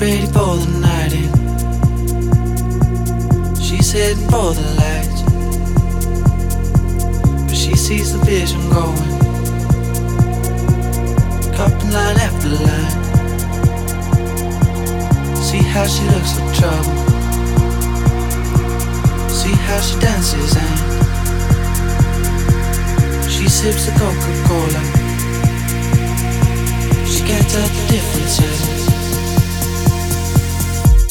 Ready for the night in. She's heading for the lights. But she sees the vision going. Cupping line after line. See how she looks for trouble. See how she dances and she sips the Coca-Cola. She can't tell the difference yet.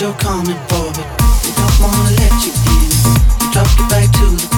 You're coming for, but they don't wanna let you in. You drop your back to the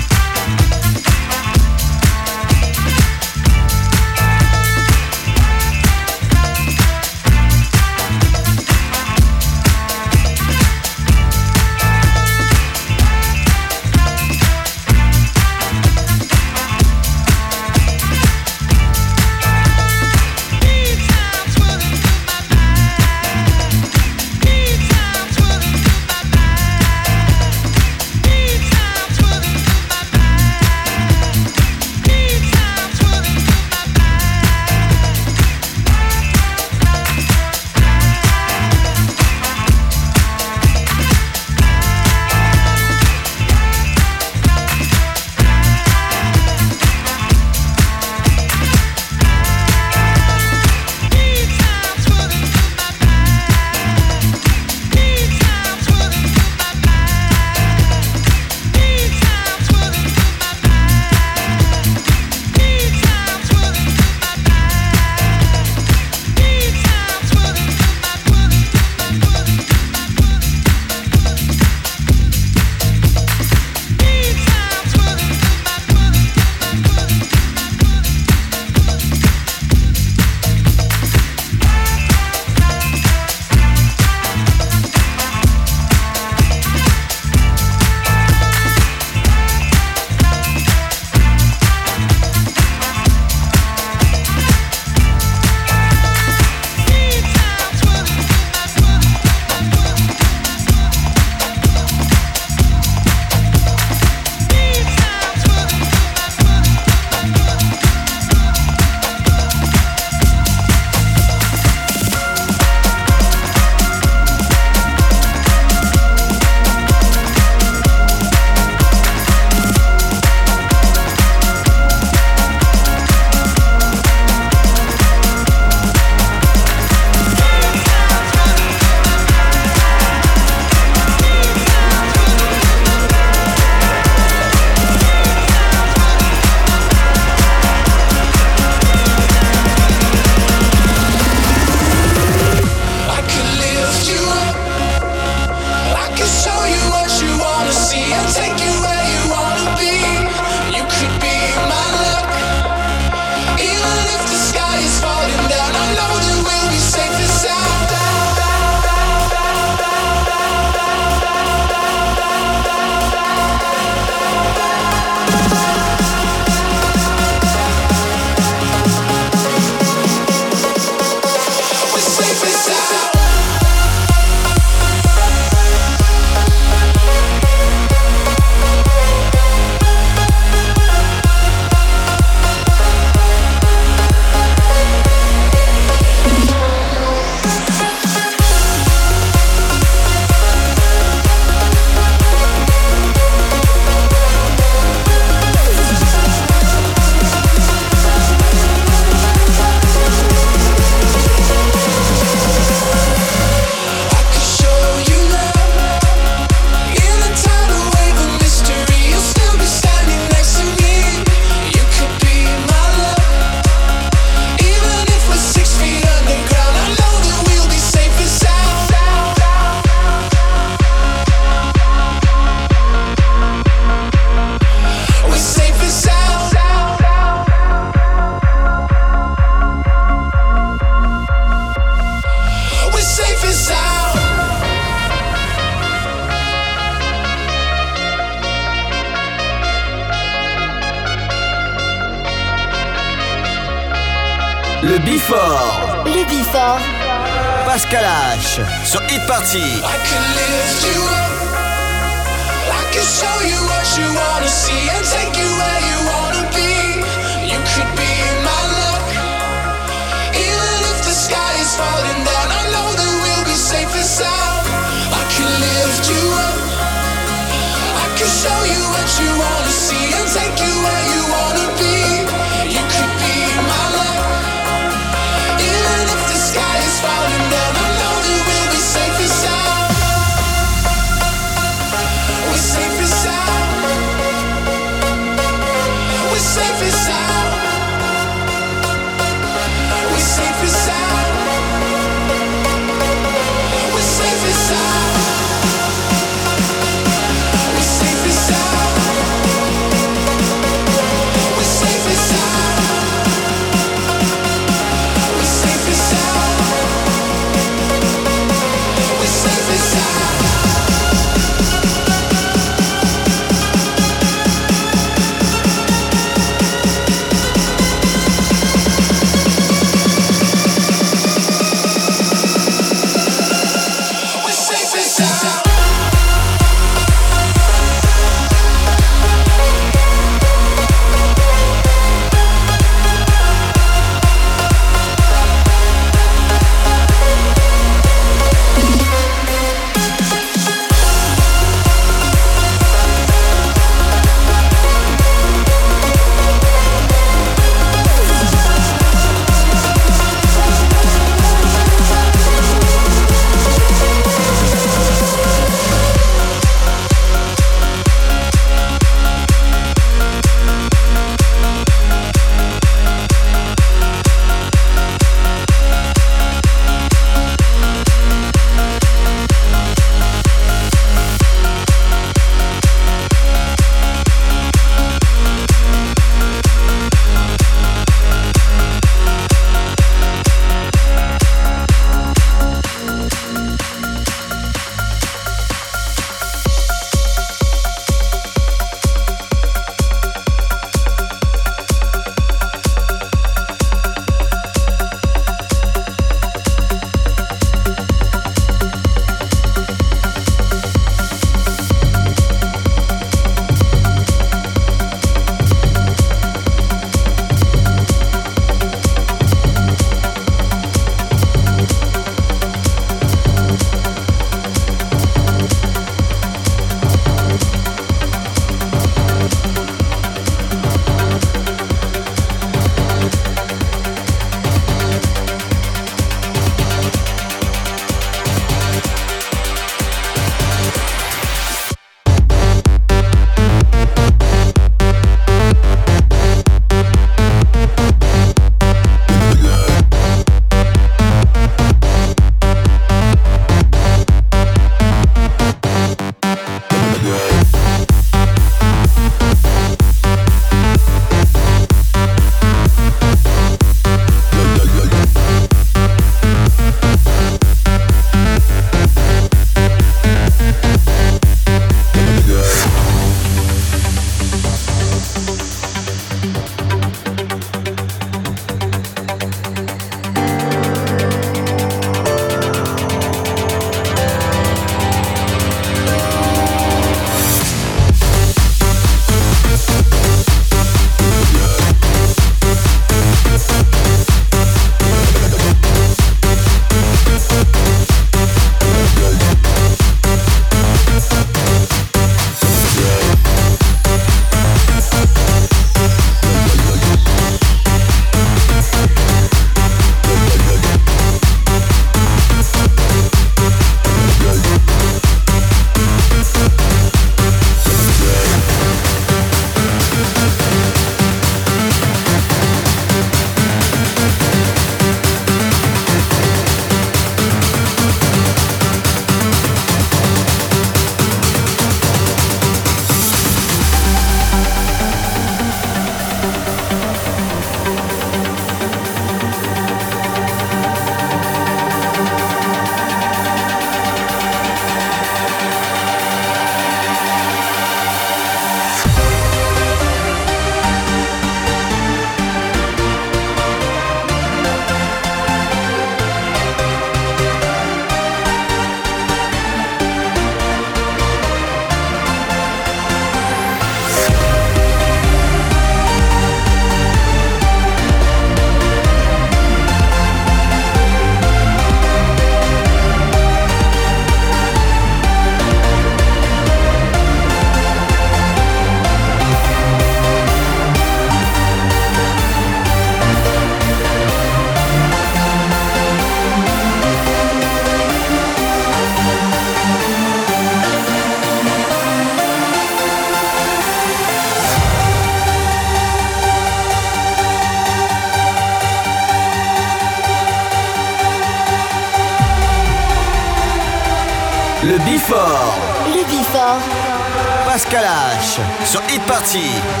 Sur Hit Party.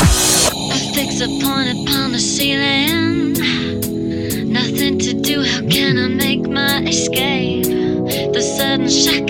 I fix a point upon the ceiling. Nothing to do, how can I make my escape? The sudden shock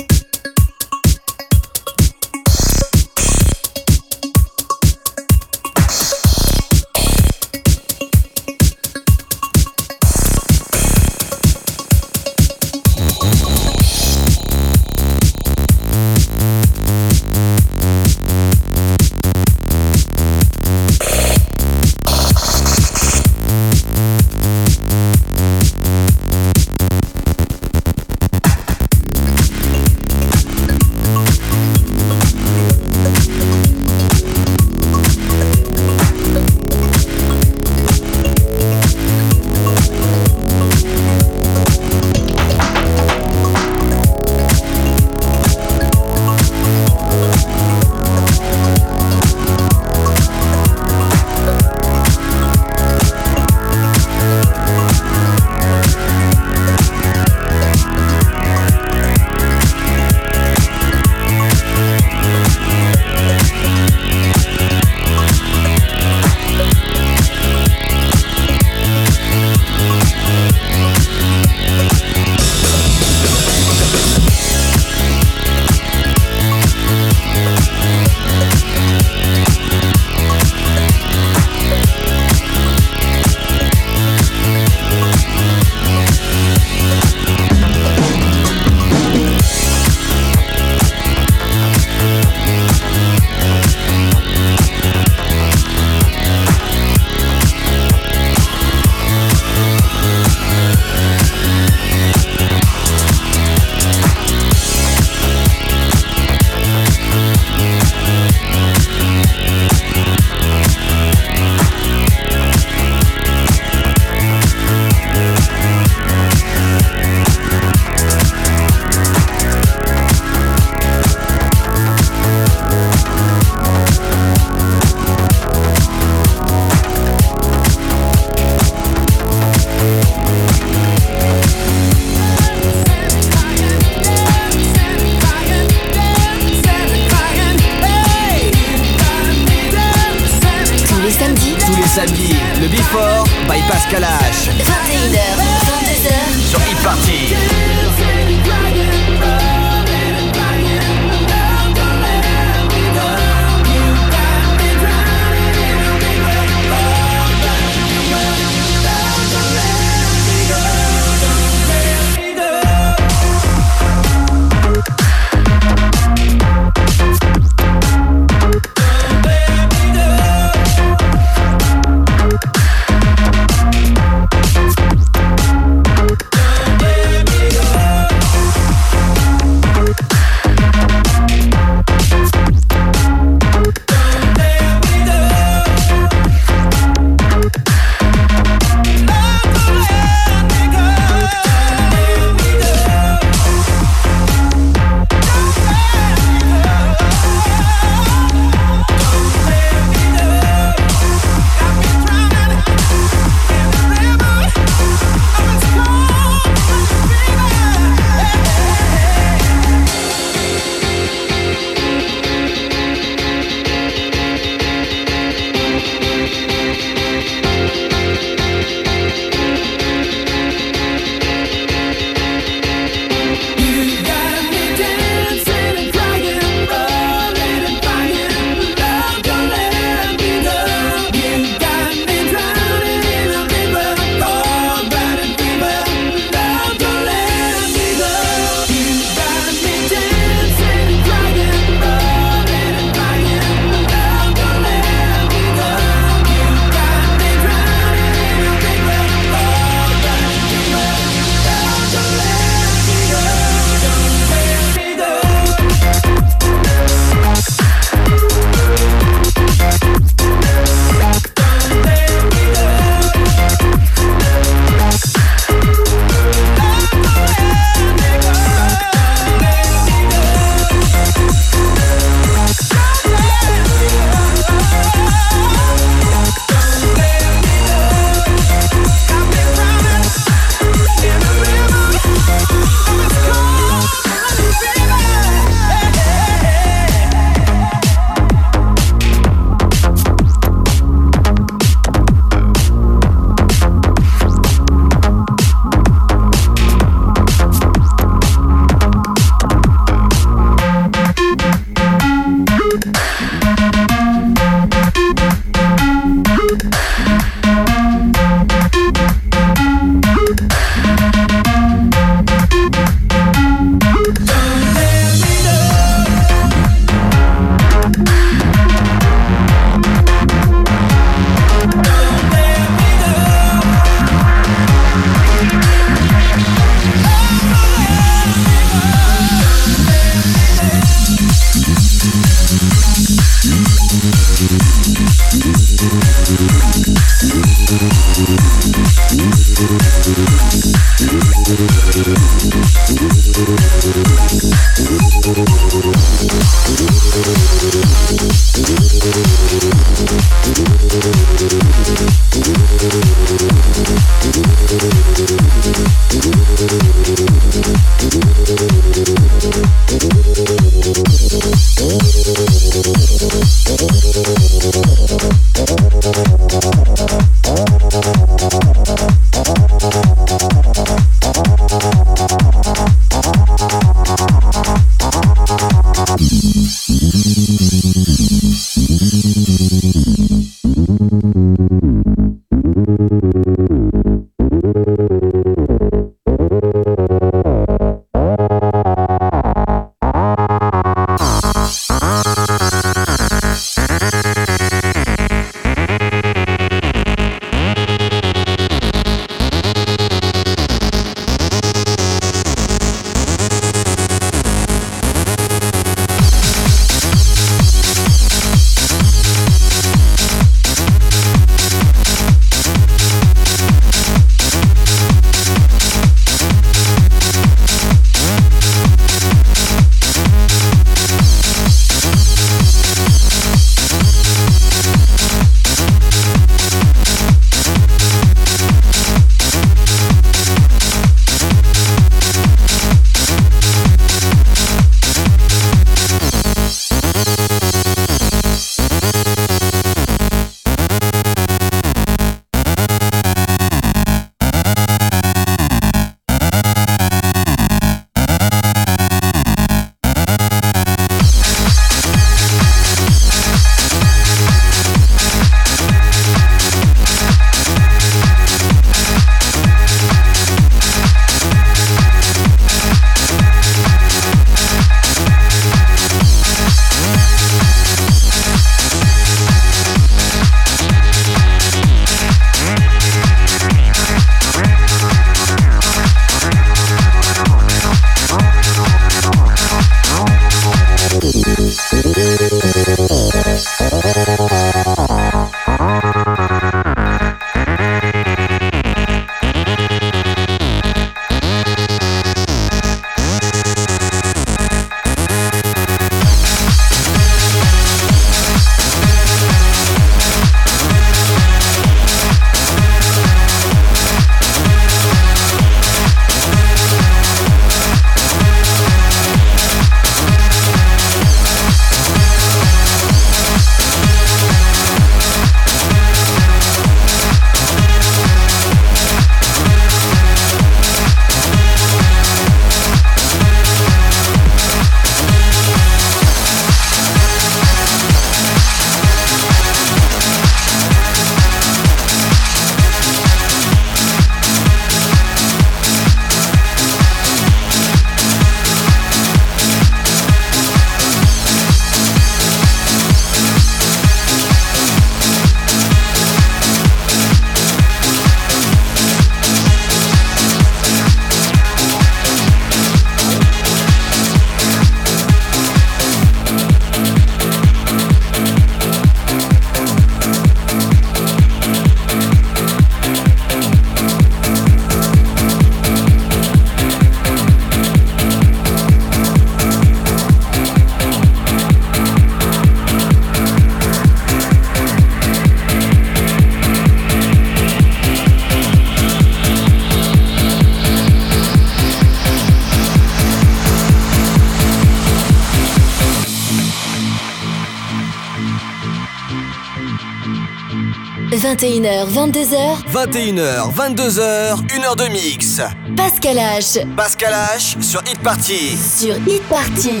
21h, 22h. 21h, 22h, 1h de mix. Pascal H. Pascal H sur Hit Party. Sur Hit Party.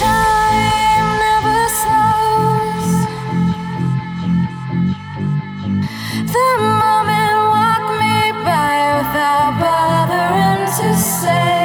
time never. The moment walked me by without bothering to say.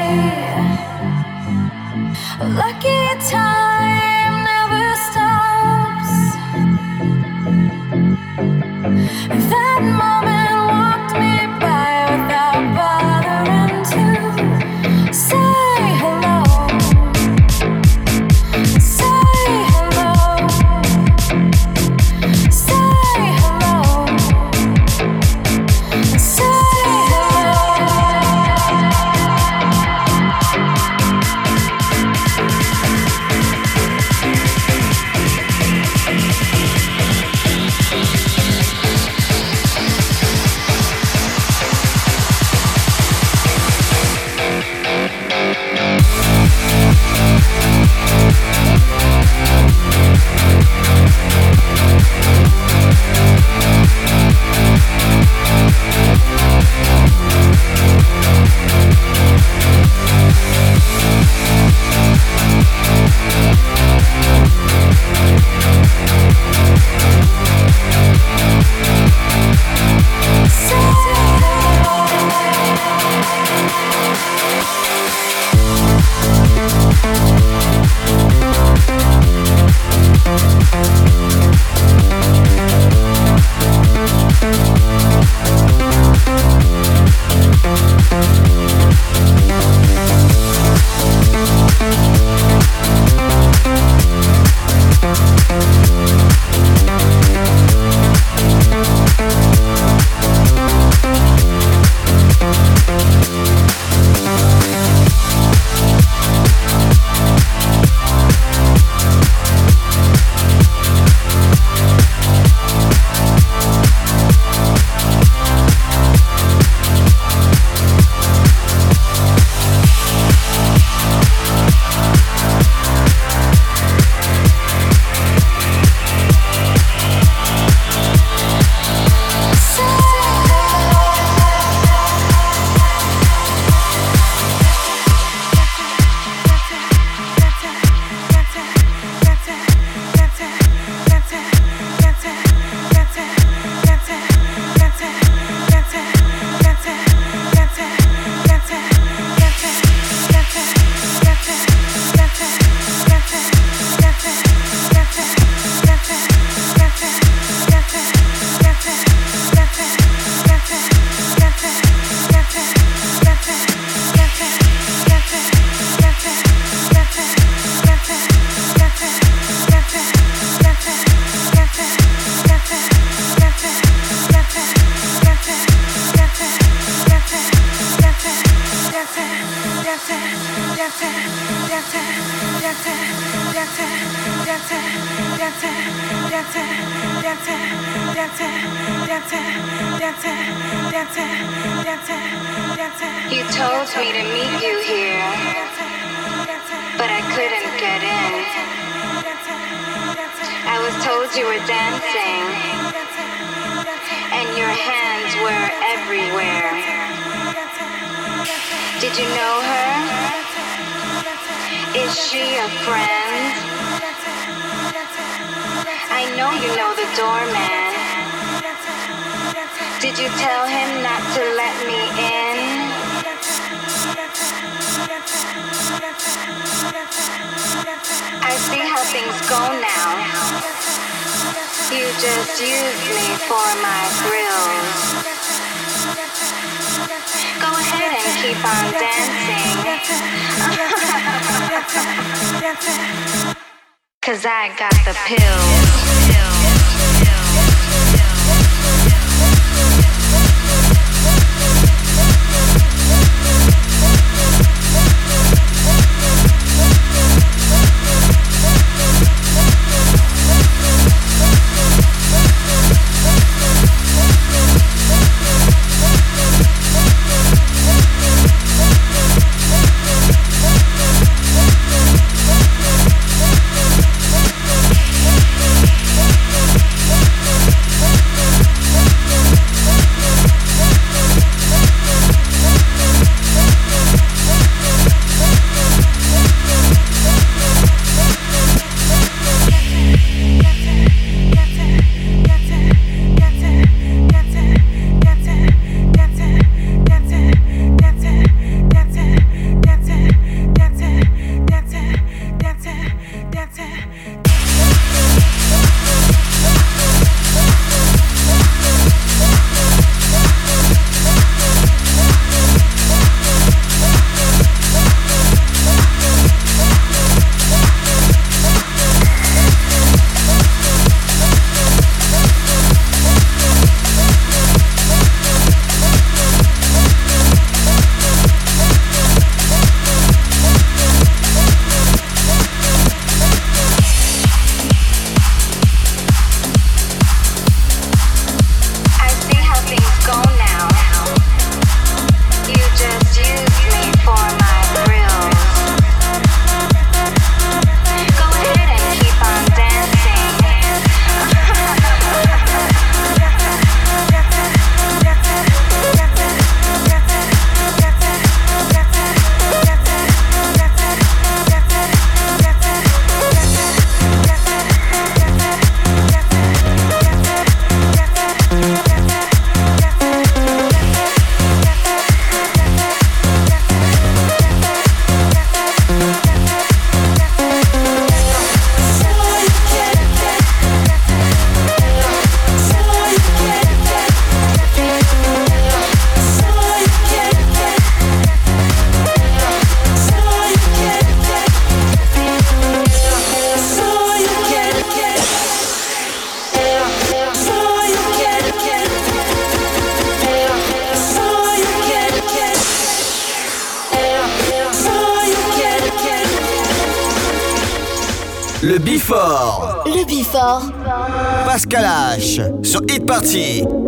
Hit Party.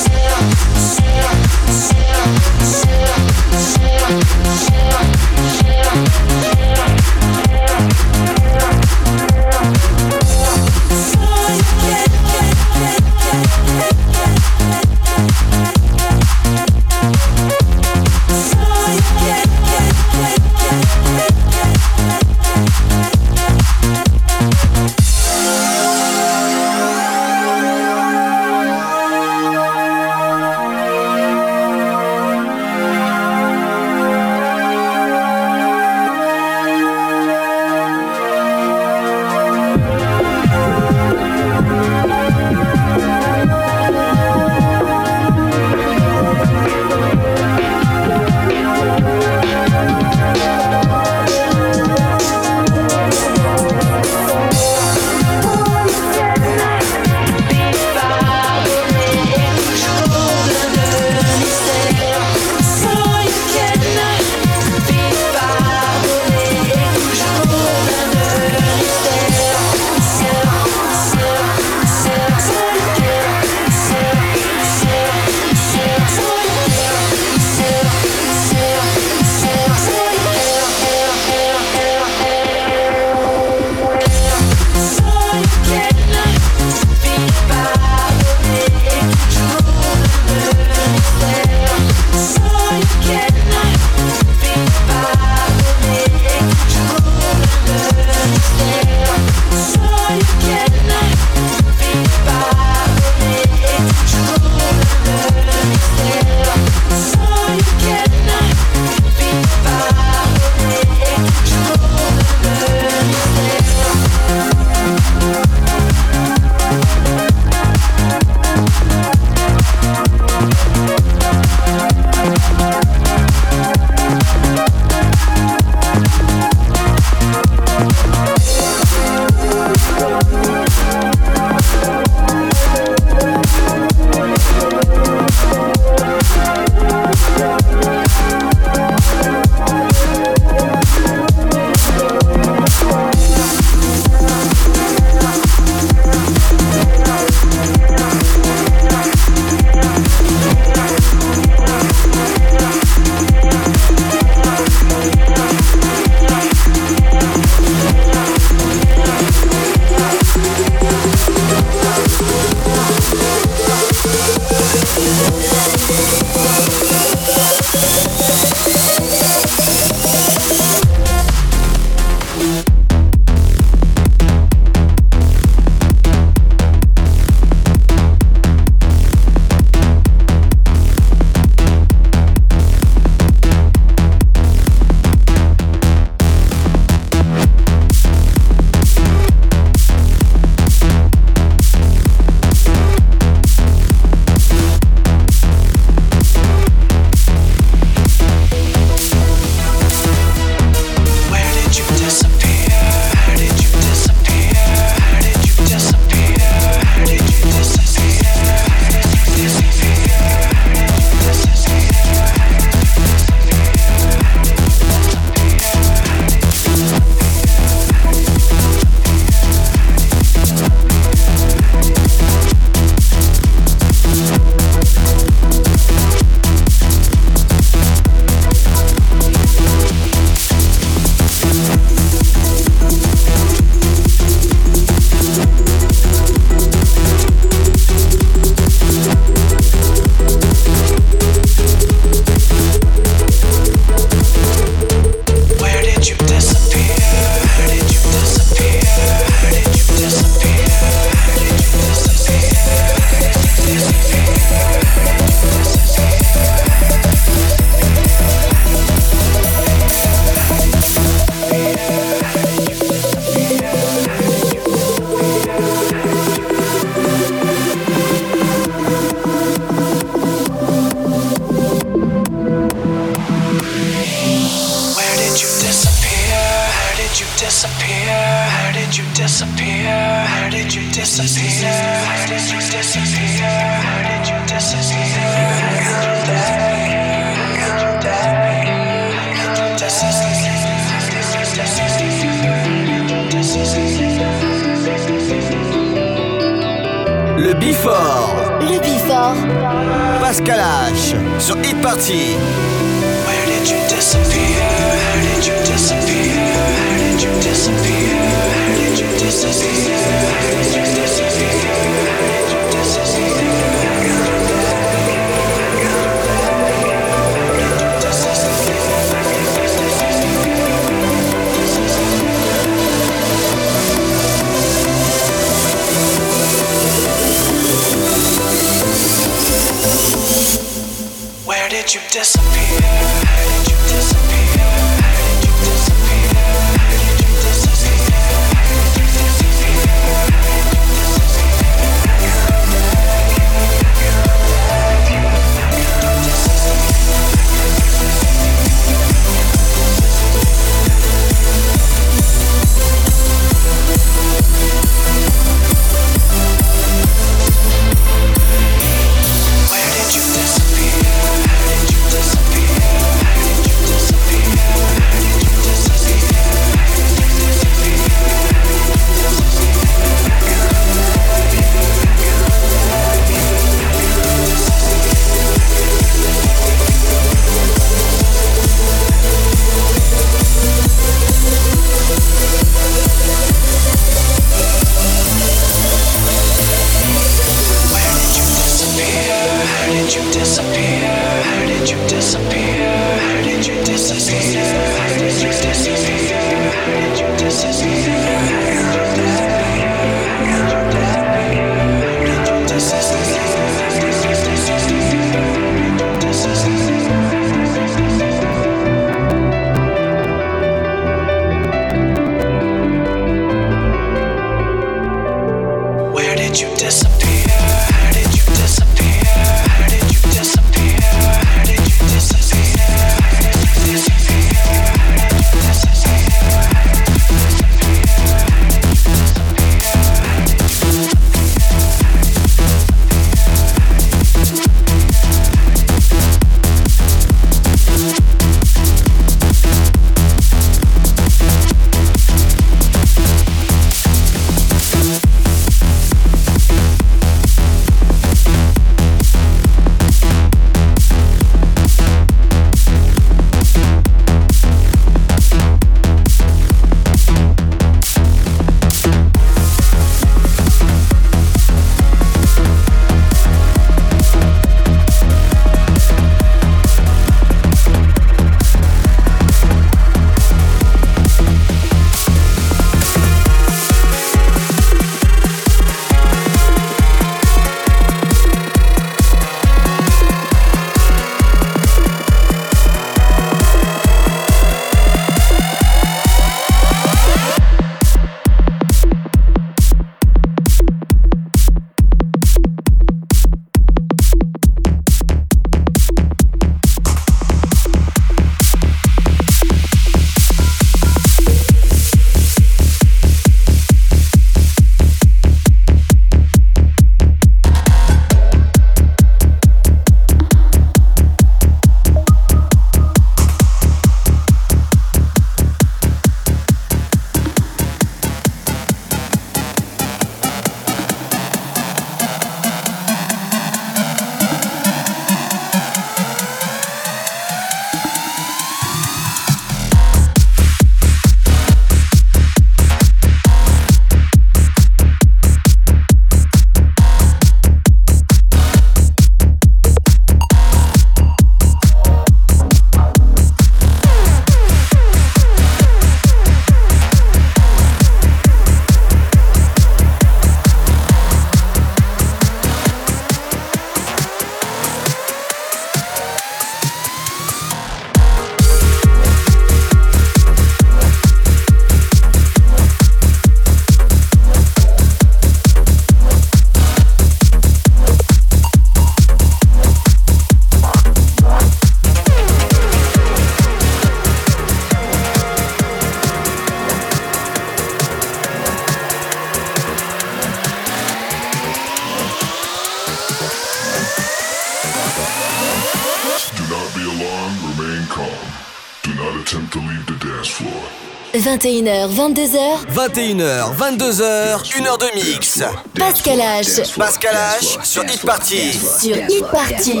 21h, 22h. 21h, 22h, 1h de mix. Pascal H. Pascal H sur Hit Party. Sur Hit Party.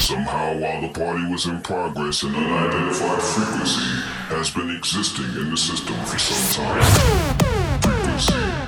Somehow while the party was in progress, an unidentified frequency has been existing in the system for some time. Frequency.